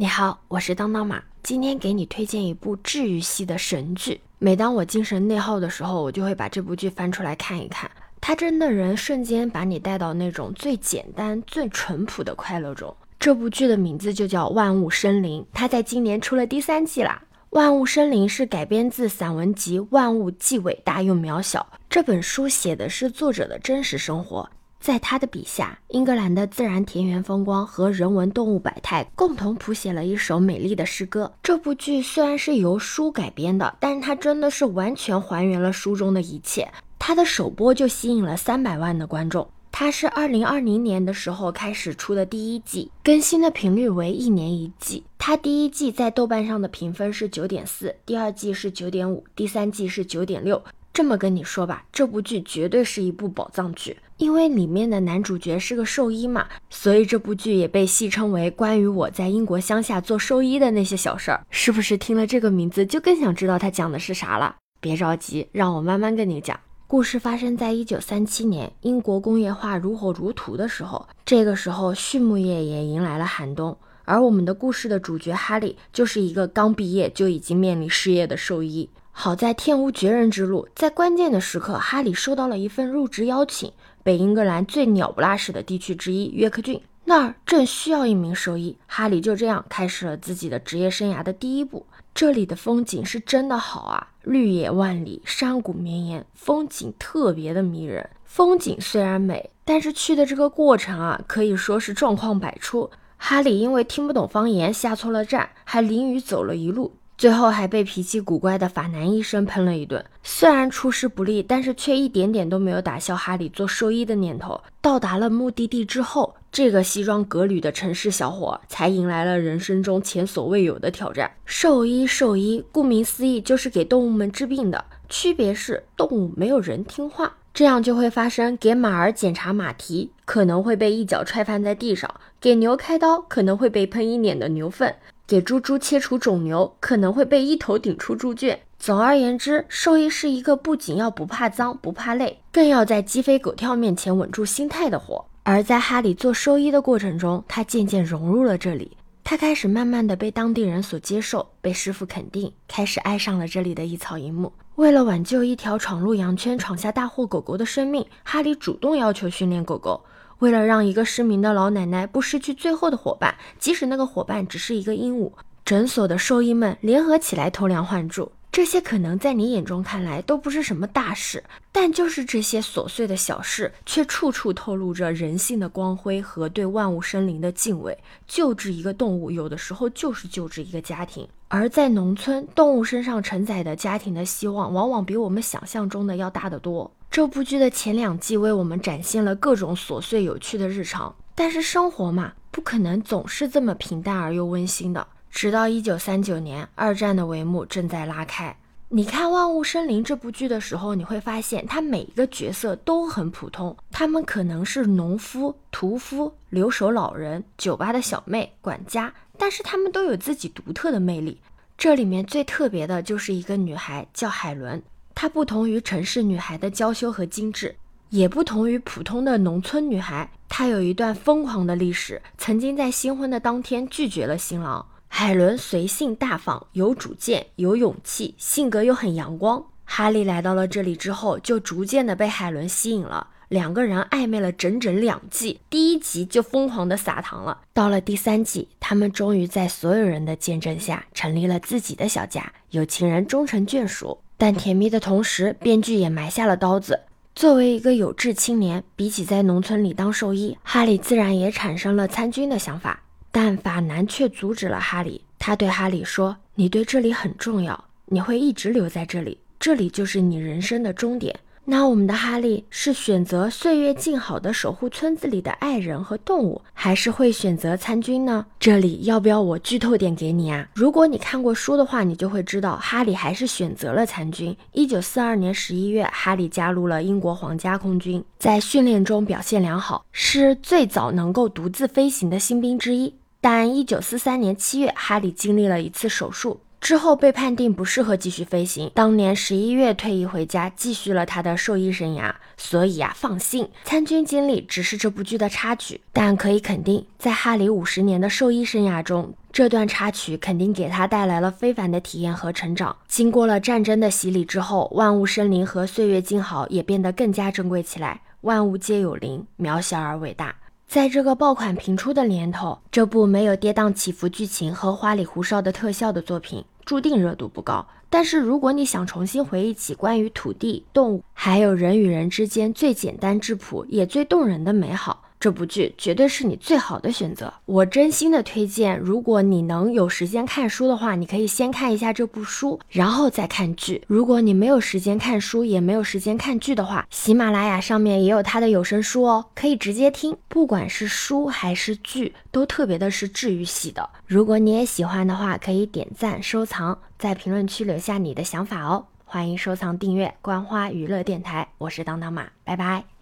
你好，我是当当马，今天给你推荐一部治愈系的神剧。每当我精神内耗的时候，我就会把这部剧翻出来看一看。它真的人瞬间把你带到那种最简单、最淳朴的快乐中。这部剧的名字就叫《万物生灵》，它在今年出了第三季啦。《万物生灵》是改编自散文集《万物既伟大又渺小》，这本书写的是作者的真实生活。在他的笔下，英格兰的自然田园风光和人文动物百态共同谱写了一首美丽的诗歌。这部剧虽然是由书改编的，但是它真的是完全还原了书中的一切。它的首播就吸引了三百万的观众。它是二零二零年的时候开始出的第一季，更新的频率为一年一季。它第一季在豆瓣上的评分是九点四，第二季是九点五，第三季是九点六。这么跟你说吧，这部剧绝对是一部宝藏剧，因为里面的男主角是个兽医嘛，所以这部剧也被戏称为关于我在英国乡下做兽医的那些小事儿。是不是听了这个名字就更想知道它讲的是啥了？别着急，让我慢慢跟你讲。故事发生在一九三七年，英国工业化如火如荼的时候，这个时候畜牧业也迎来了寒冬，而我们的故事的主角哈利就是一个刚毕业就已经面临失业的兽医。好在天无绝人之路，在关键的时刻，哈里收到了一份入职邀请，北英格兰最鸟不拉屎的地区之一约克郡，那儿正需要一名兽医。哈里就这样开始了自己的职业生涯的第一步。这里的风景是真的好啊，绿野万里，山谷绵延，风景特别的迷人。风景虽然美，但是去的这个过程啊，可以说是状况百出。哈里因为听不懂方言，下错了站，还淋雨走了一路。最后还被脾气古怪的法男医生喷了一顿，虽然出师不利，但是却一点点都没有打消哈里做兽医的念头。到达了目的地之后，这个西装革履的城市小伙才迎来了人生中前所未有的挑战。兽医，兽医，顾名思义就是给动物们治病的，区别是动物没有人听话，这样就会发生给马儿检查马蹄可能会被一脚踹翻在地上，给牛开刀可能会被喷一脸的牛粪。给猪猪切除肿瘤，可能会被一头顶出猪圈。总而言之，兽医是一个不仅要不怕脏、不怕累，更要在鸡飞狗跳面前稳住心态的活。而在哈里做兽医的过程中，他渐渐融入了这里。他开始慢慢的被当地人所接受，被师傅肯定，开始爱上了这里的一草一木。为了挽救一条闯入羊圈、闯下大祸狗狗的生命，哈里主动要求训练狗狗。为了让一个失明的老奶奶不失去最后的伙伴，即使那个伙伴只是一个鹦鹉，诊所的兽医们联合起来偷梁换柱。这些可能在你眼中看来都不是什么大事，但就是这些琐碎的小事，却处处透露着人性的光辉和对万物生灵的敬畏。救治一个动物，有的时候就是救治一个家庭。而在农村，动物身上承载的家庭的希望，往往比我们想象中的要大得多。这部剧的前两季为我们展现了各种琐碎有趣的日常，但是生活嘛，不可能总是这么平淡而又温馨的。直到一九三九年，二战的帷幕正在拉开。你看《万物生灵》这部剧的时候，你会发现，它每一个角色都很普通，他们可能是农夫、屠夫、留守老人、酒吧的小妹、管家，但是他们都有自己独特的魅力。这里面最特别的就是一个女孩，叫海伦。她不同于城市女孩的娇羞和精致，也不同于普通的农村女孩。她有一段疯狂的历史，曾经在新婚的当天拒绝了新郎。海伦随性大方，有主见，有勇气，性格又很阳光。哈利来到了这里之后，就逐渐的被海伦吸引了。两个人暧昧了整整两季，第一集就疯狂的撒糖了。到了第三季，他们终于在所有人的见证下成立了自己的小家，有情人终成眷属。但甜蜜的同时，编剧也埋下了刀子。作为一个有志青年，比起在农村里当兽医，哈里自然也产生了参军的想法。但法南却阻止了哈里。他对哈里说：“你对这里很重要，你会一直留在这里，这里就是你人生的终点。”那我们的哈利是选择岁月静好的守护村子里的爱人和动物，还是会选择参军呢？这里要不要我剧透点给你啊？如果你看过书的话，你就会知道哈利还是选择了参军。一九四二年十一月，哈利加入了英国皇家空军，在训练中表现良好，是最早能够独自飞行的新兵之一。但一九四三年七月，哈利经历了一次手术，之后被判定不适合继续飞行，当年十一月退役回家，继续了他的兽医生涯。所以啊，放心，参军经历只是这部剧的插曲，但可以肯定，在哈里五十年的兽医生涯中，这段插曲肯定给他带来了非凡的体验和成长。经过了战争的洗礼之后，万物生灵和岁月静好也变得更加珍贵起来。万物皆有灵，渺小而伟大。在这个爆款频出的年头，这部没有跌宕起伏剧情和花里胡哨的特效的作品，注定热度不高。但是，如果你想重新回忆起关于土地、动物，还有人与人之间最简单质朴也最动人的美好。这部剧绝对是你最好的选择，我真心的推荐。如果你能有时间看书的话，你可以先看一下这部书，然后再看剧。如果你没有时间看书，也没有时间看剧的话，喜马拉雅上面也有它的有声书哦，可以直接听。不管是书还是剧，都特别的是治愈系的。如果你也喜欢的话，可以点赞、收藏，在评论区留下你的想法哦。欢迎收藏、订阅《观花娱乐电台》，我是当当马，拜拜。